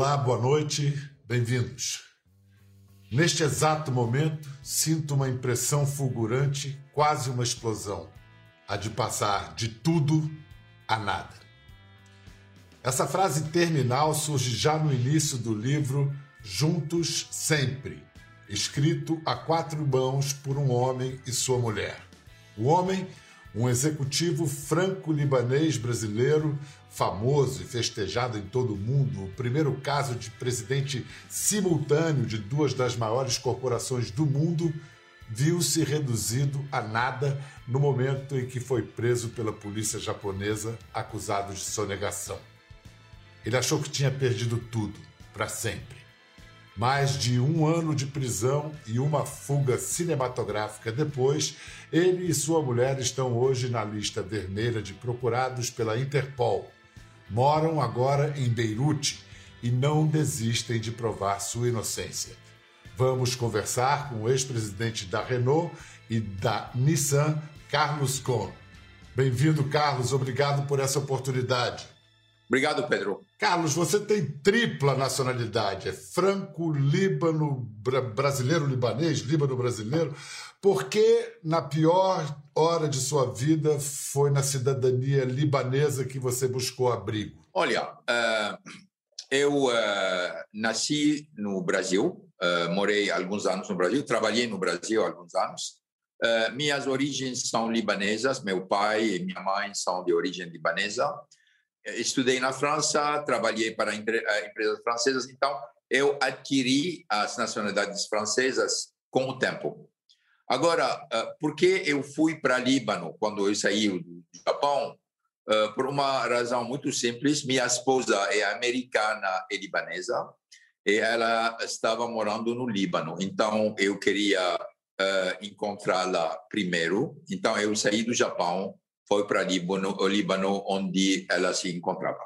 Olá, boa noite, bem-vindos. Neste exato momento, sinto uma impressão fulgurante, quase uma explosão, a de passar de tudo a nada. Essa frase terminal surge já no início do livro Juntos Sempre, escrito a quatro mãos por um homem e sua mulher. O homem um executivo franco-libanês brasileiro, famoso e festejado em todo o mundo, o primeiro caso de presidente simultâneo de duas das maiores corporações do mundo, viu-se reduzido a nada no momento em que foi preso pela polícia japonesa acusado de sonegação. Ele achou que tinha perdido tudo, para sempre. Mais de um ano de prisão e uma fuga cinematográfica depois, ele e sua mulher estão hoje na lista vermelha de procurados pela Interpol. Moram agora em Beirute e não desistem de provar sua inocência. Vamos conversar com o ex-presidente da Renault e da Nissan, Carlos Kohn. Bem-vindo, Carlos. Obrigado por essa oportunidade. Obrigado, Pedro. Carlos, você tem tripla nacionalidade, é franco-líbano, brasileiro-libanês, líbano-brasileiro. Por que, na pior hora de sua vida, foi na cidadania libanesa que você buscou abrigo? Olha, uh, eu uh, nasci no Brasil, uh, morei alguns anos no Brasil, trabalhei no Brasil alguns anos. minhas origens são libanesas, meu pai e minha mãe são de origem libanesa estudei na França, trabalhei para eh, empresas francesas, então eu adquiri as nacionalidades francesas com o tempo. Agora, eh, por que eu fui para Líbano quando eu saí do Japão? Eh, por uma razão muito simples. Minha esposa é americana e libanesa e ela estava morando no Líbano. Então, eu queria encontrá-la primeiro. Então, eu saí do Japão foi para Líbano, o Líbano, onde ela se encontrava.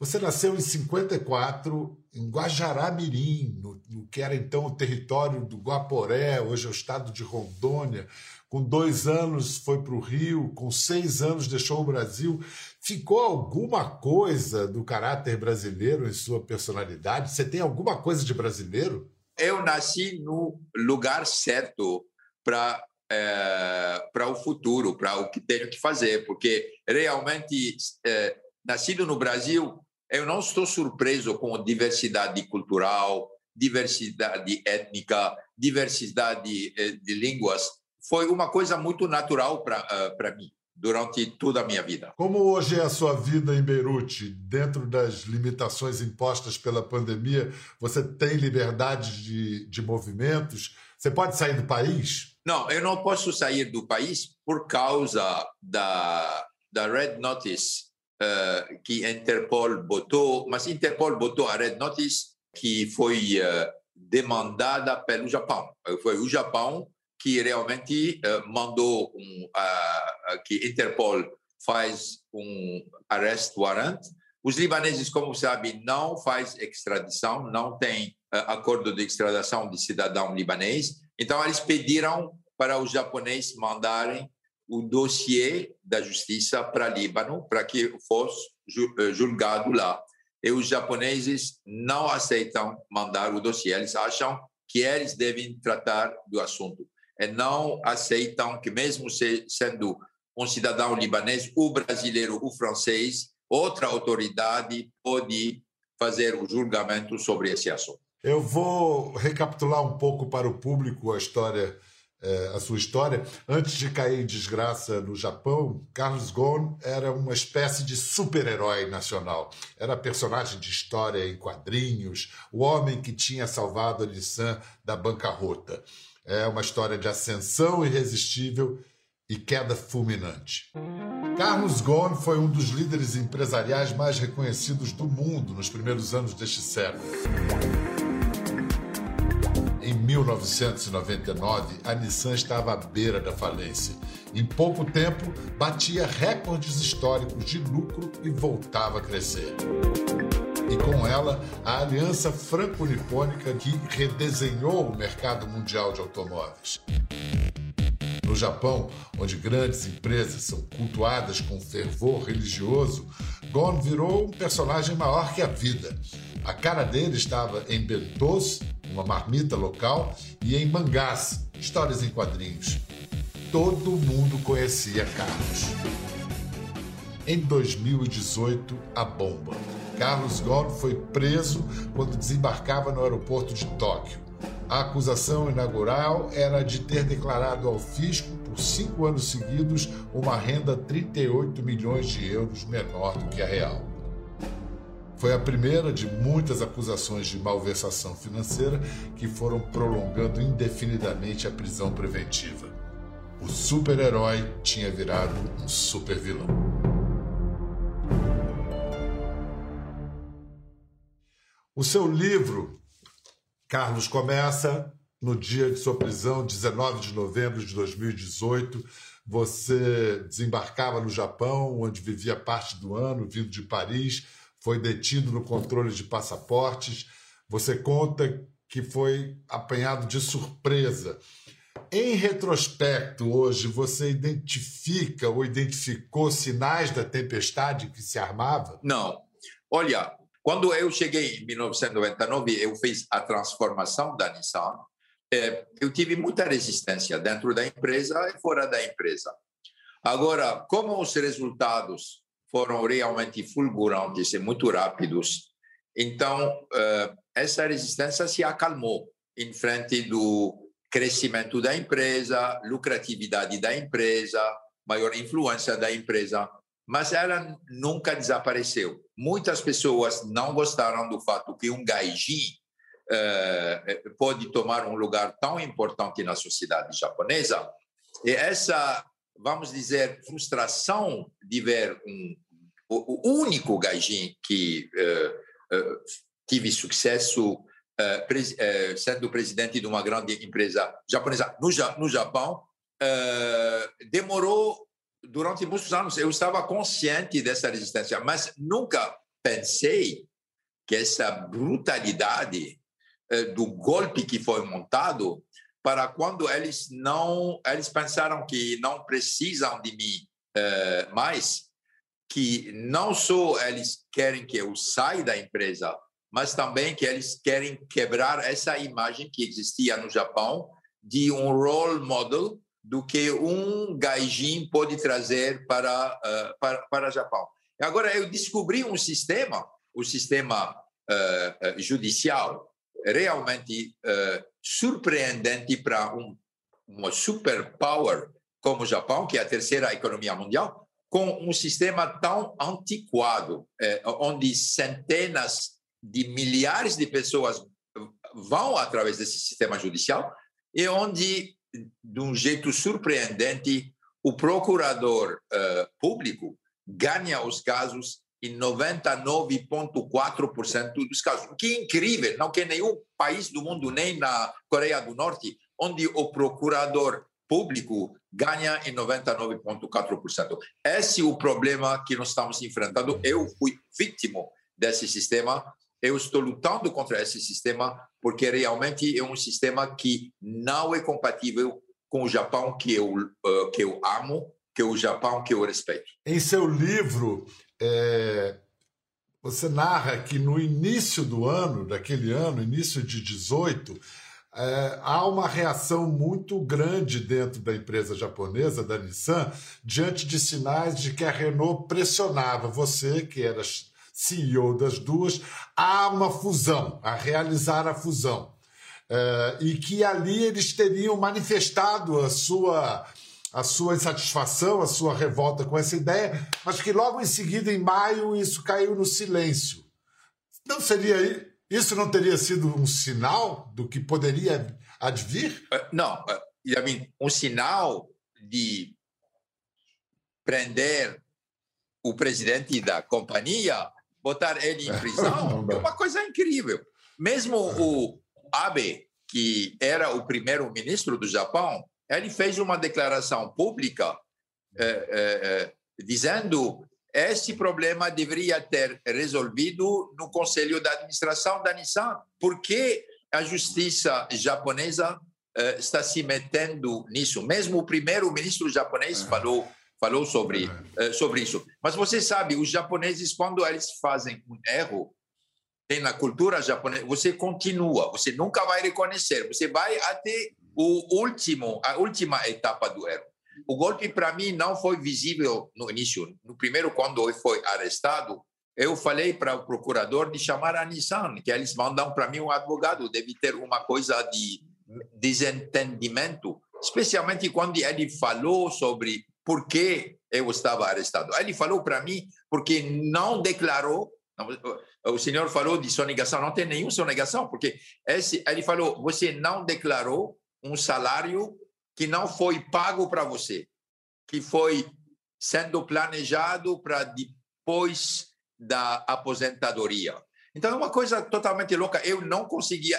Você nasceu em 54 em Guajará-Mirim, no, no, que era então o território do Guaporé, hoje é o estado de Rondônia. Com dois anos foi para o Rio, com seis anos deixou o Brasil. Ficou alguma coisa do caráter brasileiro em sua personalidade? Você tem alguma coisa de brasileiro? Eu nasci no lugar certo para é, para o futuro, para o que tenho que fazer, porque realmente, é, nascido no Brasil, eu não estou surpreso com diversidade cultural, diversidade étnica, diversidade é, de línguas. Foi uma coisa muito natural para mim durante toda a minha vida. Como hoje é a sua vida em Beirute? Dentro das limitações impostas pela pandemia, você tem liberdade de, de movimentos? Você pode sair do país? Não, eu não posso sair do país por causa da, da Red Notice uh, que Interpol botou, mas Interpol botou a Red Notice que foi uh, demandada pelo Japão. Foi o Japão que realmente uh, mandou um, que Interpol faz um arrest warrant. Os libaneses, como sabem, não faz extradição, não tem acordo de extradição de cidadão libanês. Então, eles pediram para os japoneses mandarem o dossiê da justiça para Líbano, para que fosse eh, julgado lá. E os japoneses não aceitam mandar o dossiê, eles acham que eles devem tratar do assunto. E não aceitam que, mesmo sendo um cidadão libanês, o brasileiro, o francês, outra autoridade pode fazer o julgamento sobre esse assunto. Eu vou recapitular um pouco para o público a história, eh, a sua história. Antes de cair em desgraça no Japão, Carlos Ghosn era uma espécie de super-herói nacional. Era personagem de história em quadrinhos, o homem que tinha salvado a Nissan da bancarrota. É uma história de ascensão irresistível e queda fulminante. Carlos Ghosn foi um dos líderes empresariais mais reconhecidos do mundo nos primeiros anos deste século. Em 1999, a Nissan estava à beira da falência. Em pouco tempo, batia recordes históricos de lucro e voltava a crescer. E com ela, a aliança franco-nipônica que redesenhou o mercado mundial de automóveis. No Japão, onde grandes empresas são cultuadas com fervor religioso, Gon virou um personagem maior que a vida. A cara dele estava em Bentos, uma marmita local, e em Mangás, histórias em quadrinhos. Todo mundo conhecia Carlos. Em 2018, a bomba. Carlos Ghosn foi preso quando desembarcava no aeroporto de Tóquio. A acusação inaugural era de ter declarado ao fisco por cinco anos seguidos uma renda 38 milhões de euros menor do que a real. Foi a primeira de muitas acusações de malversação financeira que foram prolongando indefinidamente a prisão preventiva. O super-herói tinha virado um super-vilão. O seu livro, Carlos, começa no dia de sua prisão, 19 de novembro de 2018. Você desembarcava no Japão, onde vivia parte do ano, vindo de Paris, foi detido no controle de passaportes. Você conta que foi apanhado de surpresa. Em retrospecto, hoje, você identifica ou identificou sinais da tempestade que se armava? Não. Olha, quando eu cheguei em 1999, eu fiz a transformação da Nissan. É, eu tive muita resistência dentro da empresa e fora da empresa. Agora, como os resultados foram realmente fulgurantes e muito rápidos, então é, essa resistência se acalmou em frente do crescimento da empresa, lucratividade da empresa, maior influência da empresa mas ela nunca desapareceu. Muitas pessoas não gostaram do fato que um gaijin uh, pode tomar um lugar tão importante na sociedade japonesa. E essa, vamos dizer, frustração de ver um, o único gaijin que uh, uh, tive sucesso pres, sendo presidente de uma grande empresa japonesa no, no Japão, demorou durante muitos anos eu estava consciente dessa resistência, mas nunca pensei que essa brutalidade eh, do golpe que foi montado para quando eles não eles pensaram que não precisam de mim eh, mais que não só eles querem que eu saia da empresa mas também que eles querem quebrar essa imagem que existia no Japão de um role model do que um gaijin pode trazer para, uh, para, para Japão. Agora, eu descobri um sistema, o sistema uh, judicial, realmente uh, surpreendente para um, uma superpower como o Japão, que é a terceira economia mundial, com um sistema tão antiquado, onde centenas de milhares de pessoas vão através desse sistema judicial e onde de um jeito surpreendente, o procurador uh, público ganha os casos em 99,4% dos casos. O que é incrível, não que nenhum país do mundo, nem na Coreia do Norte, onde o procurador público ganha em 99,4%. Esse é o problema que nós estamos enfrentando. Eu fui vítima desse sistema eu estou lutando contra esse sistema porque realmente é um sistema que não é compatível com o Japão que eu, uh, que eu amo, que é o Japão que eu respeito. Em seu livro, é, você narra que no início do ano, daquele ano, início de 18, é, há uma reação muito grande dentro da empresa japonesa, da Nissan, diante de sinais de que a Renault pressionava você, que era CEO das duas, a uma fusão, a realizar a fusão. Uh, e que ali eles teriam manifestado a sua, a sua insatisfação, a sua revolta com essa ideia, mas que logo em seguida, em maio, isso caiu no silêncio. Não seria isso não teria sido um sinal do que poderia advir? Uh, não, uh, um sinal de prender o presidente da companhia botar ele em prisão é uma coisa incrível. Mesmo o Abe, que era o primeiro ministro do Japão, ele fez uma declaração pública é, é, dizendo esse problema deveria ter resolvido no conselho de administração da Nissan. Por que a justiça japonesa está se metendo nisso? Mesmo o primeiro ministro japonês falou falou sobre, uh, sobre isso. Mas você sabe, os japoneses, quando eles fazem um erro, tem na cultura japonesa, você continua, você nunca vai reconhecer, você vai até o último, a última etapa do erro. O golpe para mim não foi visível no início. No primeiro, quando ele foi arrestado, eu falei para o procurador de chamar a Nissan, que eles mandam para mim um advogado, deve ter uma coisa de desentendimento, especialmente quando ele falou sobre por que eu estava arrestado. Ele falou para mim porque não declarou o senhor falou de sonegação, não tem nenhuma sonegação, porque esse, ele falou, você não declarou um salário que não foi pago para você, que foi sendo planejado para depois da aposentadoria. Então, é uma coisa totalmente louca. Eu não conseguia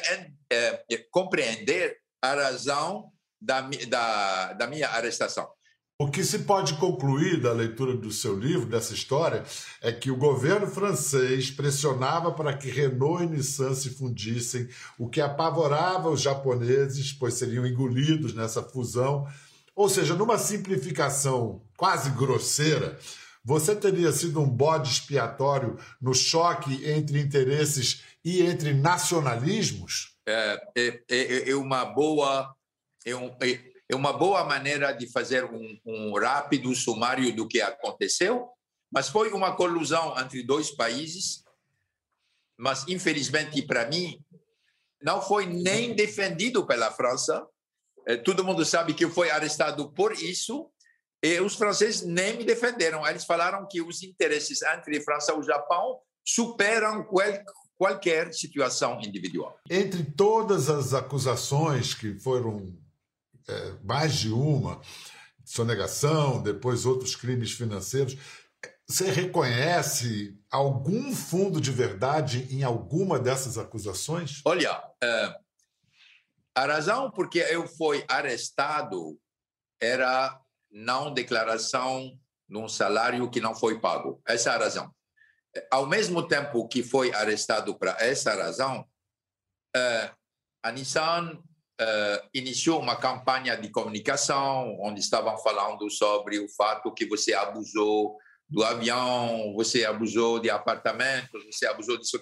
é, compreender a razão da, da, da minha arrestação. O que se pode concluir da leitura do seu livro, dessa história, é que o governo francês pressionava para que Renault e Nissan se fundissem, o que apavorava os japoneses, pois seriam engolidos nessa fusão. Ou seja, numa simplificação quase grosseira, você teria sido um bode expiatório no choque entre interesses e entre nacionalismos? É, é, é, é uma boa. É um, é é uma boa maneira de fazer um, um rápido sumário do que aconteceu, mas foi uma colusão entre dois países. Mas, infelizmente, para mim, não foi nem defendido pela França. É, todo mundo sabe que foi arrestado por isso, e os franceses nem me defenderam. Eles falaram que os interesses entre França e o Japão superam qual, qualquer situação individual. Entre todas as acusações que foram é, mais de uma, sonegação, depois outros crimes financeiros. Você reconhece algum fundo de verdade em alguma dessas acusações? Olha, é, a razão por que eu fui arrestado era não declaração de um salário que não foi pago. Essa é a razão. Ao mesmo tempo que foi arrestado para essa razão, é, a Nissan uh, iniciou uma campanha de comunicação onde estavam falando sobre o fato que você abusou do avião, você abusou de apartamentos, você abusou disso.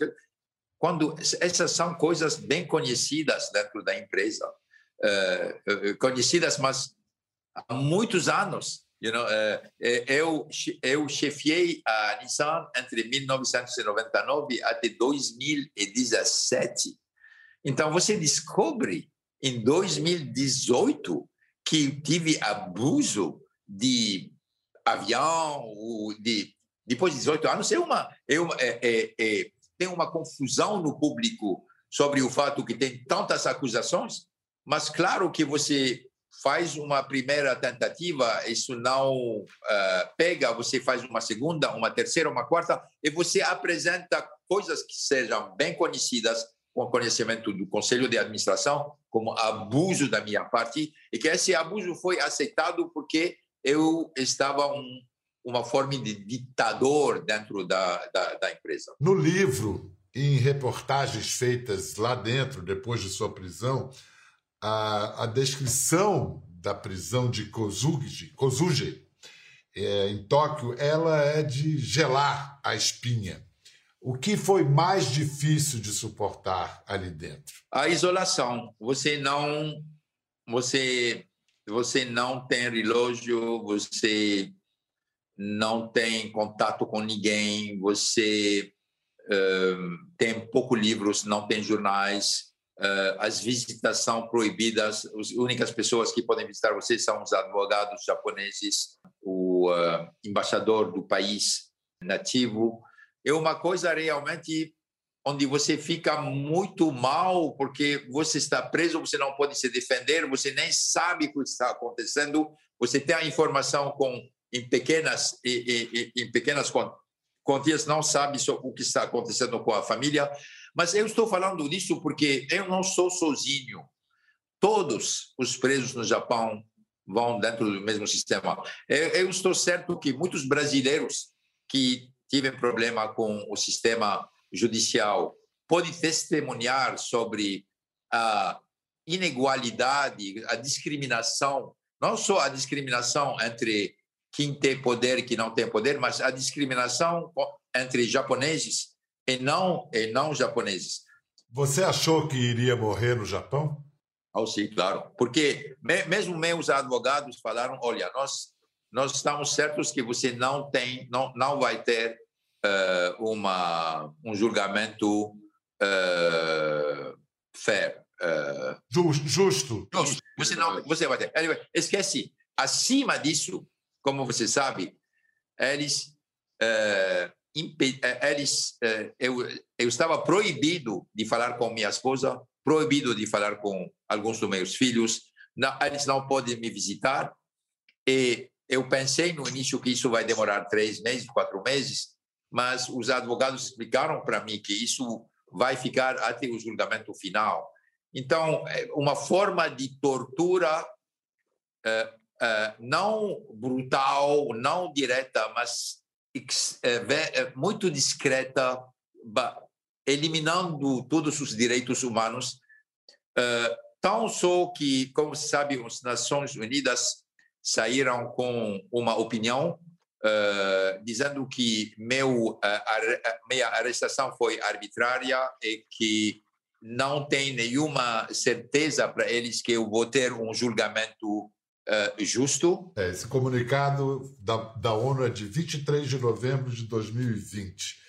Quando essas são coisas bem conhecidas dentro da empresa, uh, conhecidas, mas há muitos anos. You know, uh, eu, eu chefiei a Nissan entre 1999 até 2017. Então, você descobre em 2018 que tive abuso de avião, de depois de 18 anos, é uma, é uma é, é, tem uma confusão no público sobre o fato que tem tantas acusações, mas claro que você faz uma primeira tentativa, isso não uh, pega, você faz uma segunda, uma terceira, uma quarta, e você apresenta coisas que sejam bem conhecidas, com conhecimento do Conselho de Administração como abuso da minha parte e que esse abuso foi aceitado porque eu estava um, uma forma de ditador dentro da, da, da empresa. No livro, em reportagens feitas lá dentro, depois de sua prisão, a, a descrição da prisão de Kozugi, Kozuge, é, em Tóquio, ela é de gelar a espinha. O que foi mais difícil de suportar ali dentro? A isolação. Você não, você, você não tem relógio, você não tem contato com ninguém, você uh, tem poucos livros, não tem jornais, uh, as visitas são proibidas. As únicas pessoas que podem visitar você são os advogados japoneses, o uh, embaixador do país nativo é uma coisa realmente onde você fica muito mal porque você está preso, você não pode se defender, você nem sabe o que está acontecendo, você tem a informação com em pequenas em, em pequenas quantias, não sabe o que está acontecendo com a família. Mas eu estou falando disso porque eu não sou sozinho. Todos os presos no Japão vão dentro do mesmo sistema. Eu, eu estou certo que muitos brasileiros que tive problema com o sistema judicial, pode testemunhar sobre a inigualdade, a discriminação, não só a discriminação entre quem tem poder e quem não tem poder, mas a discriminação entre japoneses e não, e não japoneses. Você achou que iria morrer no Japão? Oh, sim, claro. Porque mesmo meus advogados falaram, olha, nós nós estamos certos que você não tem, não, não vai ter uh, uma um julgamento uh, fair. Uh, justo, justo. Justo. Você não, você vai ter. Anyway, esquece. Acima disso, como você sabe, eles eles eu, eu estava proibido de falar com minha esposa, proibido de falar com alguns dos meus filhos. Não, eles não podem me visitar e eu pensei no início que isso vai demorar três meses, quatro meses, mas os advogados explicaram para mim que isso vai ficar até o julgamento final. Então, é uma forma de tortura é, é, não brutal, não direta, mas muito discreta, eliminando todos os direitos humanos. Tão só que, como se sabe, as Nações Unidas saíram com uma opinião uh, dizendo que meu, uh, minha arrestação foi arbitrária e que não tem nenhuma certeza para eles que eu vou ter um julgamento uh, justo. É, esse comunicado da, da ONU é de 23 de novembro de 2020.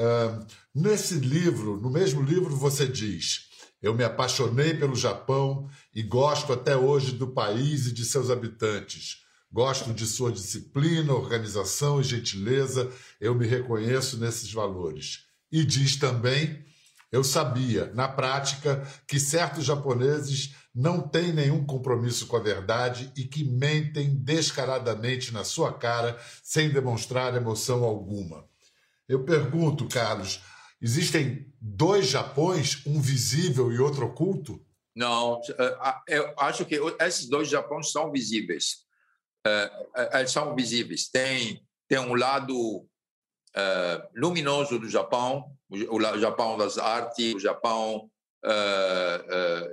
Uh, nesse livro, no mesmo livro, você diz eu me apaixonei pelo Japão e gosto até hoje do país e de seus habitantes. Gosto de sua disciplina, organização e gentileza. Eu me reconheço nesses valores. E diz também: eu sabia, na prática, que certos japoneses não têm nenhum compromisso com a verdade e que mentem descaradamente na sua cara sem demonstrar emoção alguma. Eu pergunto, Carlos, Existem dois Japões, um visível e outro oculto? Não, eh, eu acho que esses dois Japões são visíveis. Eh, eh, eles são visíveis. Tem, tem um lado luminoso do Japão, o Japão das artes, o Japão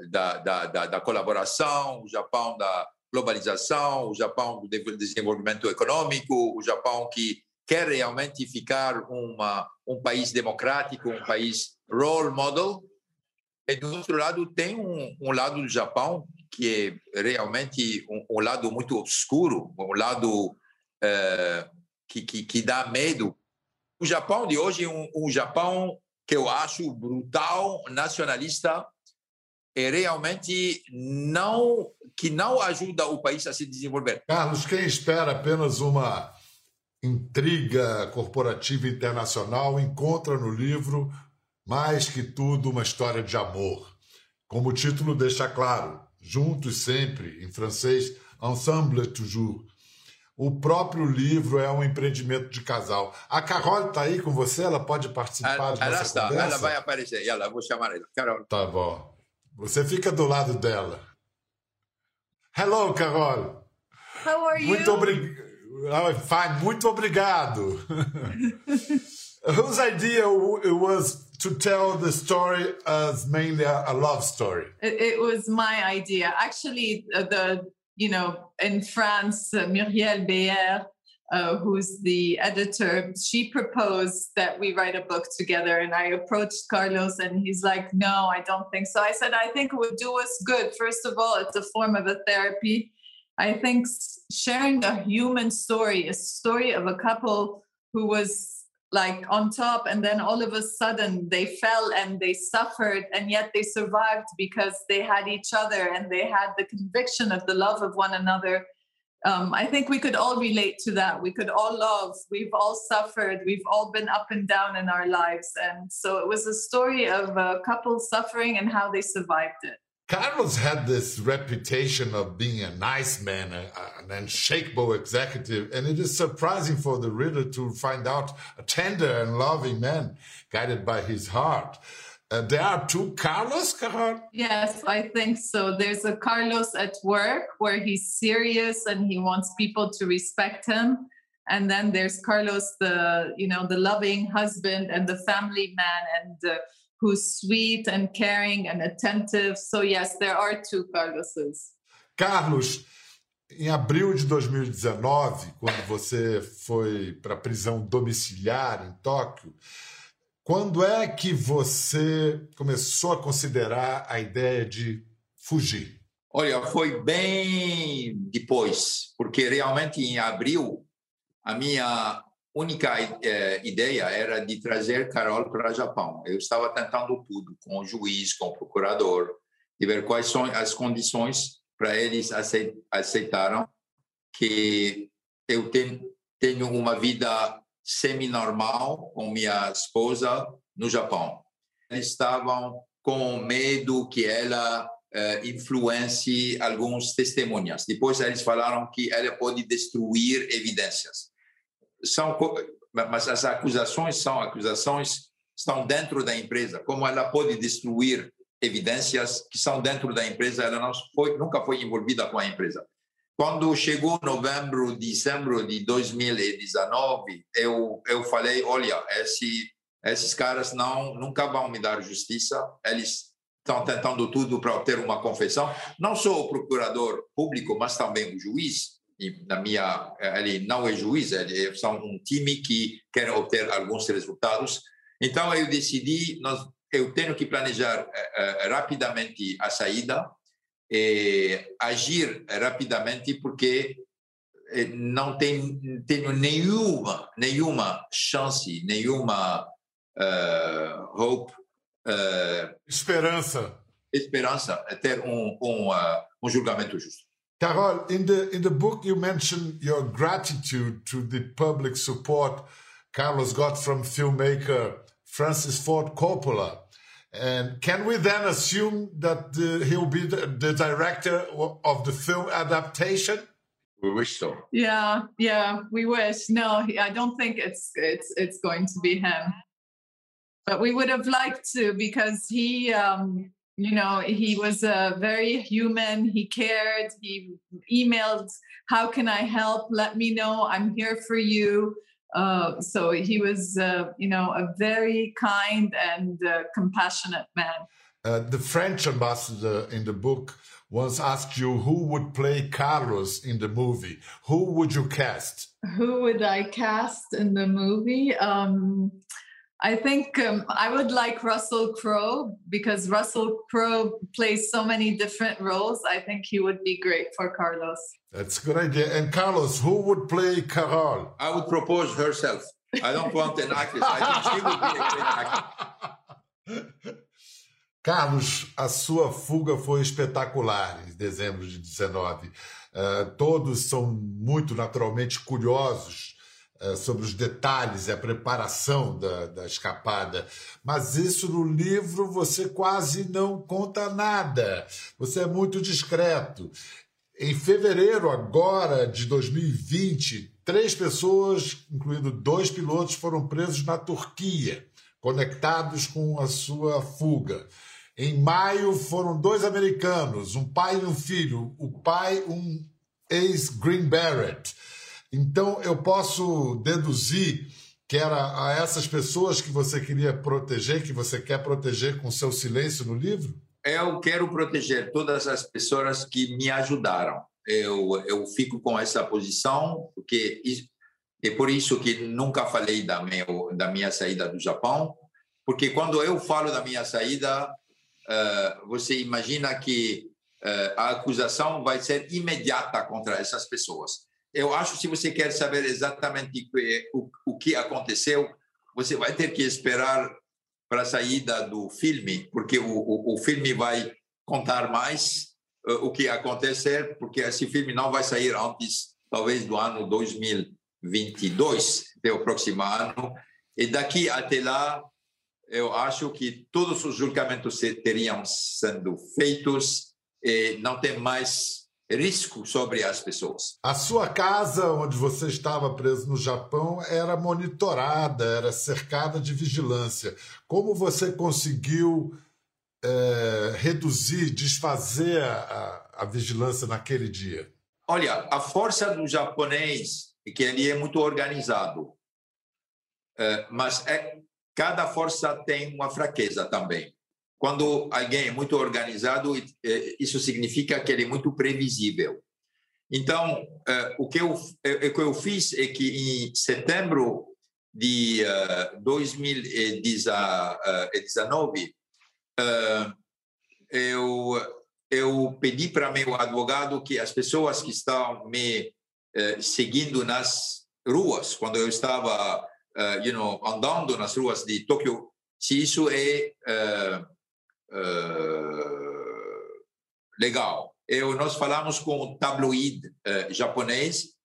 da, da, da, da colaboração, o Japão da globalização, o Japão do desenvolvimento econômico, o Japão que quer realmente ficar uma, um país democrático, um país role model. E do outro lado tem um, um lado do Japão que é realmente um, um lado muito obscuro, um lado é, que, que, que, dá medo. O Japão de hoje é um, um Japão que eu acho brutal, nacionalista, e realmente não que não ajuda o país a se desenvolver. Carlos, quem espera apenas uma intriga corporativa internacional, encontra no livro, mais que tudo, uma história de amor. Como o título deixa claro, juntos sempre, em francês, ensemble toujours. O próprio livro é um empreendimento de casal. A Carol está aí com você? Ela pode participar ela, de ela está, conversa? Ela vai aparecer. Ela, vou chamar ela. Carol. Tá bom. Você fica do lado dela. Hello, Carol. How are you? Muito obrigado. Fine. Muito obrigado. Whose idea it was to tell the story as mainly a, love story? It, was my idea. Actually, the you know in France, uh, Muriel Beyer, uh, who's the editor, she proposed that we write a book together. And I approached Carlos, and he's like, "No, I don't think so." I said, "I think it would do us good. First of all, it's a form of a therapy." I think sharing a human story, a story of a couple who was like on top and then all of a sudden they fell and they suffered and yet they survived because they had each other and they had the conviction of the love of one another. Um, i think we could all relate to that. We could all love. We've all suffered. We've all been up and down in our lives. And so it was a story of a couple suffering and how they survived it Carlos had this reputation of being a nice man, an unshakable executive, and it is surprising for the reader to find out a tender and loving man guided by his heart. Uh, there are two Carlos, Carol? Yes, I think so. There's a Carlos at work where he's serious and he wants people to respect him. And then there's Carlos, the you know the loving husband and the family man and uh, who's sweet and caring and attentive. So, yes, there are two Carloses. Carlos, em abril de 2019, quando você foi para a prisão domiciliar em Tóquio, Quando é que você começou a considerar a ideia de fugir? Olha, foi bem depois, porque realmente em abril a minha única eh, ideia era de trazer Carol para o Japão. Eu estava tentando tudo com o juiz, com o procurador, de ver quais são as condições para eles aceitaram que eu tenho, uma vida semi-normal com minha esposa no Japão. Eles estavam com medo que ela uh, influencie alguns testemunhas. Depois eles falaram que ela pode destruir evidências. São, mas as acusações são acusações estão dentro da empresa. Como ela pode destruir evidências que são dentro da empresa? Ela não foi, nunca foi envolvida com a empresa. Quando chegou novembro, dezembro de 2019, eu eu falei, olha, esse, esses caras não nunca vão me dar justiça. Eles estão tentando tudo para obter uma confissão. Não sou o procurador público, mas também o juiz. E na minha, ele não é juiz, ele são um time que quer obter alguns resultados. Então eu decidi, nós, eu tenho que planejar uh, rapidamente a saída é, agir rapidamente porque é, não tem, tenho nenhuma nenhuma chance nenhuma uh, hope uh, esperança esperança é ter um um, um julgamento justo Carol, in the in the book you mention your gratitude to the public support Carlos got from filmmaker Francis Ford Coppola And can we then assume that the, he'll be the, the, director of the film adaptation? We wish so. Yeah, yeah, we wish. No, I don't think it's it's it's going to be him. But we would have liked to because he, um, you know, he was a uh, very human. He cared. He emailed, "How can I help? Let me know. I'm here for you." Uh, so he was, uh, you know, a very kind and uh, compassionate man. Uh, the French ambassador in the book once asked you who would play Carlos in the movie. Who would you cast? Who would I cast in the movie? Um, I think um, I would like Russell Crowe because Russell Crowe plays so many different roles. I think he would be great for Carlos. That's a good idea. And Carlos, who would play Carol? I would propose herself. I don't want an actress. I think she would be a great actress. Carlos, a sua fuga foi espetacular em dezembro de 19. Uh, eh, todos são muito naturalmente curiosos sobre os detalhes e a preparação da, da escapada, mas isso no livro você quase não conta nada. Você é muito discreto. Em fevereiro agora de 2020, três pessoas, incluindo dois pilotos, foram presos na Turquia, conectados com a sua fuga. Em maio foram dois americanos, um pai e um filho, o pai um ex-Green Beret. Então eu posso deduzir que era a essas pessoas que você queria proteger, que você quer proteger com seu silêncio no livro? eu quero proteger todas as pessoas que me ajudaram. Eu, eu fico com essa posição, porque é por isso que nunca falei da, meu, da minha saída do Japão, porque quando eu falo da minha saída, uh, você imagina que uh, a acusação vai ser imediata contra essas pessoas. Eu acho que se você quer saber exatamente o, o que aconteceu, você vai ter que esperar para a saída do filme, porque o, o, o filme vai contar mais uh, o que acontecer, porque esse filme não vai sair antes, talvez, do ano 2022, até o próximo ano. E daqui até lá, eu acho que todos os julgamentos teriam sendo feitos e não tem mais risco sobre as pessoas. A sua casa, onde você estava preso no Japão, era monitorada, era cercada de vigilância. Como você conseguiu é, reduzir, desfazer a, a, vigilância naquele dia? Olha, a força do japonês é que ele é muito organizado, é, mas é, cada força tem uma fraqueza também. Quando alguém é muito organizado, é, isso significa que ele é muito previsível. Então, é, o que eu, é, o que eu fiz é que em setembro de uh, 2019, uh, eu, eu pedi para meu advogado que as pessoas que estão me seguindo nas ruas, quando eu estava you know, andando nas ruas de Tóquio, se isso é legal. Eu, nós falamos com o tabloide japonês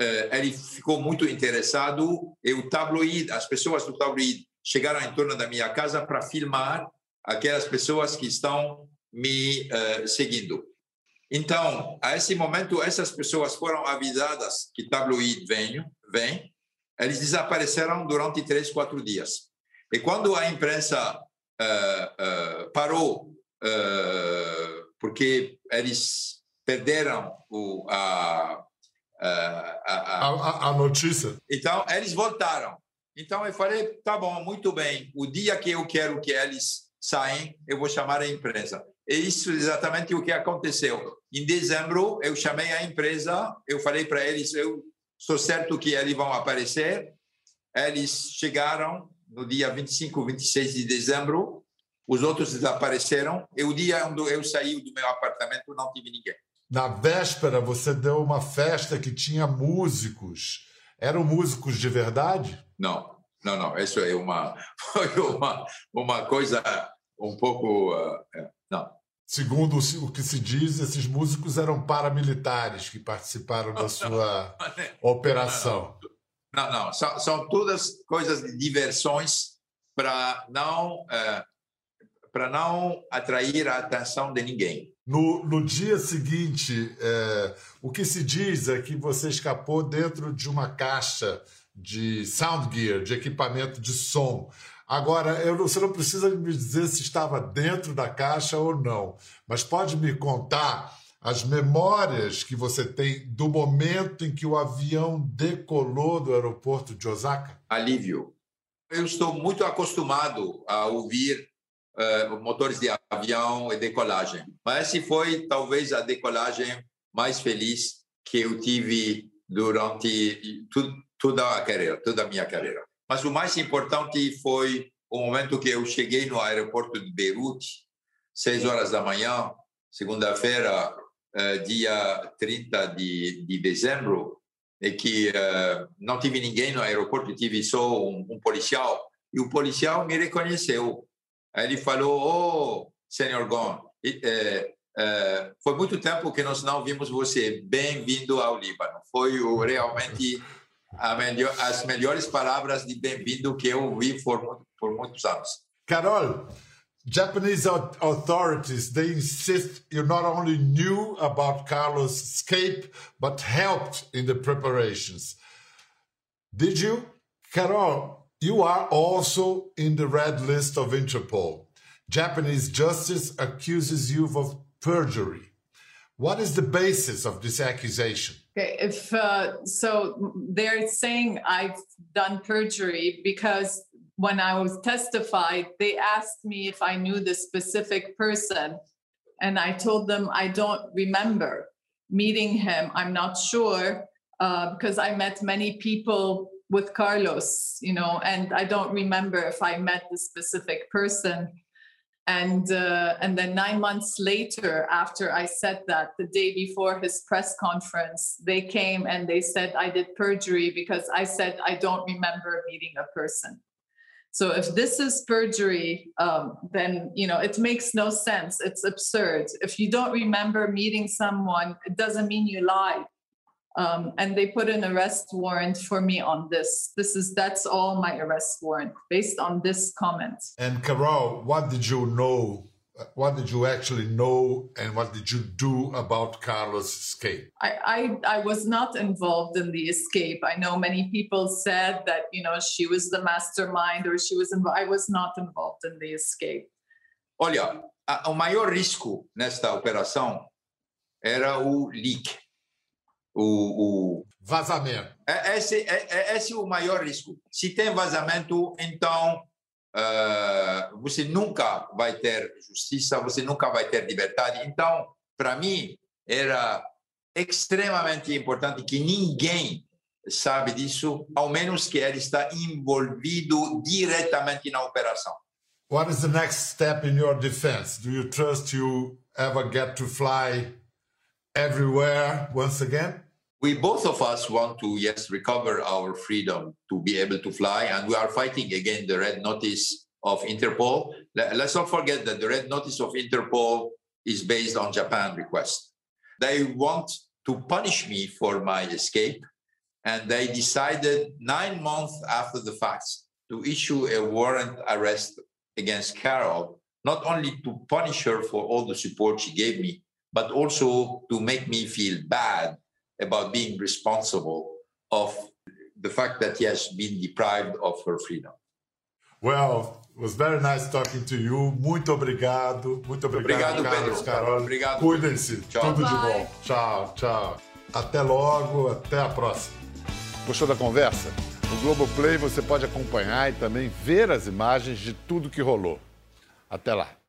eh, ele ficou muito interessado e o tabloide, as pessoas do tabloide chegaram em torno da minha casa para filmar aquelas pessoas que estão me uh, seguindo. Então, a esse momento, essas pessoas foram avisadas que tabloide vem, vem, eles desapareceram durante três, quatro dias. E quando a imprensa uh, uh, parou, porque eles perderam o, a, a, a, a, notícia. Então, eles voltaram. Então, eu falei, tá bom, muito bem. O dia que eu quero que eles saem, eu vou chamar a empresa. E isso é exatamente o que aconteceu. Em dezembro, eu chamei a empresa, eu falei para eles, eu sou certo que eles vão aparecer. Eles chegaram no dia 25, 26 de dezembro, os outros desapareceram. E o dia onde eu saí do meu apartamento, não tive ninguém. Na véspera, você deu uma festa que tinha músicos. Eram músicos de verdade? Não, não, não. Isso é uma, foi uma, uma coisa um pouco. Uh, não. Segundo o que se diz, esses músicos eram paramilitares que participaram da sua operação. Não, não. São, são todas coisas de diversões para não, uh, para não atrair a atenção de ninguém. No, no dia seguinte, é, o que se diz é que você escapou dentro de uma caixa de sound gear, de equipamento de som. Agora, não, você não precisa me dizer se estava dentro da caixa ou não, mas pode me contar as memórias que você tem do momento em que o avião decolou do aeroporto de Osaka? Alívio. Eu estou muito acostumado a ouvir uh, motores de avião e decolagem. Mas esse foi talvez a decolagem mais feliz que eu tive durante tu, toda a carreira, toda a minha carreira. Mas o mais importante foi o momento que eu cheguei no aeroporto de Beirute, seis horas da manhã, segunda-feira, dia 30 de, de dezembro, e que uh, não tive ninguém no aeroporto, tive só um, um policial. E o policial me reconheceu. Aí ele falou: oh, senhor Gon, é, é, foi muito tempo que nós não vimos você. Bem-vindo ao Líbano. Foi o, realmente melhor, as melhores palavras de bem-vindo que eu ouvi por, por muitos anos. Carol, Japanese authorities they insist you not only knew about Carlos' escape but helped in the preparations. Did you, Carol? You are also in the red list of Interpol. Japanese justice accuses you of perjury. What is the basis of this accusation? Okay, if uh, so, they're saying I've done perjury because when I was testified, they asked me if I knew the specific person, and I told them I don't remember meeting him. I'm not sure uh, because I met many people with Carlos, you know, and I don't remember if I met the specific person. And uh, and then nine months later, after I said that, the day before his press conference, they came and they said I did perjury because I said I don't remember meeting a person. So if this is perjury, um, then you know it makes no sense. It's absurd. If you don't remember meeting someone, it doesn't mean you lied um, and they put an arrest warrant for me on this. This is that's all my arrest warrant based on this comment. And Carol, what did you know? What did you actually know, and what did you do about Carlos' escape? I, I I was not involved in the escape. I know many people said that you know she was the mastermind or she was involved. I was not involved in the escape. Olha, o maior risco nesta operação era o leak o, o... vazamento. É, esse, é, é, esse é o maior risco. Se tem vazamento, então uh, você nunca vai ter justiça, você nunca vai ter liberdade. Então, para mim, era extremamente importante que ninguém sabe disso, ao menos que ele está envolvido diretamente na operação. What is the next step in your defense? Do you trust you ever get to fly everywhere once again? We both of us want to, yes, recover our freedom to be able to fly, and we are fighting again the red notice of Interpol. Let's not forget that the red notice of Interpol is based on Japan request. They want to punish me for my escape, and they decided nine months after the facts to issue a warrant arrest against Carol, not only to punish her for all the support she gave me, but also to make me feel bad about being responsible of the fact that he has been deprived of her freedom. Well, it was very nice talking to you. Muito obrigado. Muito obrigado, obrigado Carlos Pedro. Carol. Obrigado. Cuidem-se. Tudo de Bye. bom. Tchau, tchau. Até logo. Até a próxima. Gostou da conversa? No Globoplay você pode acompanhar e também ver as imagens de tudo que rolou. Até lá.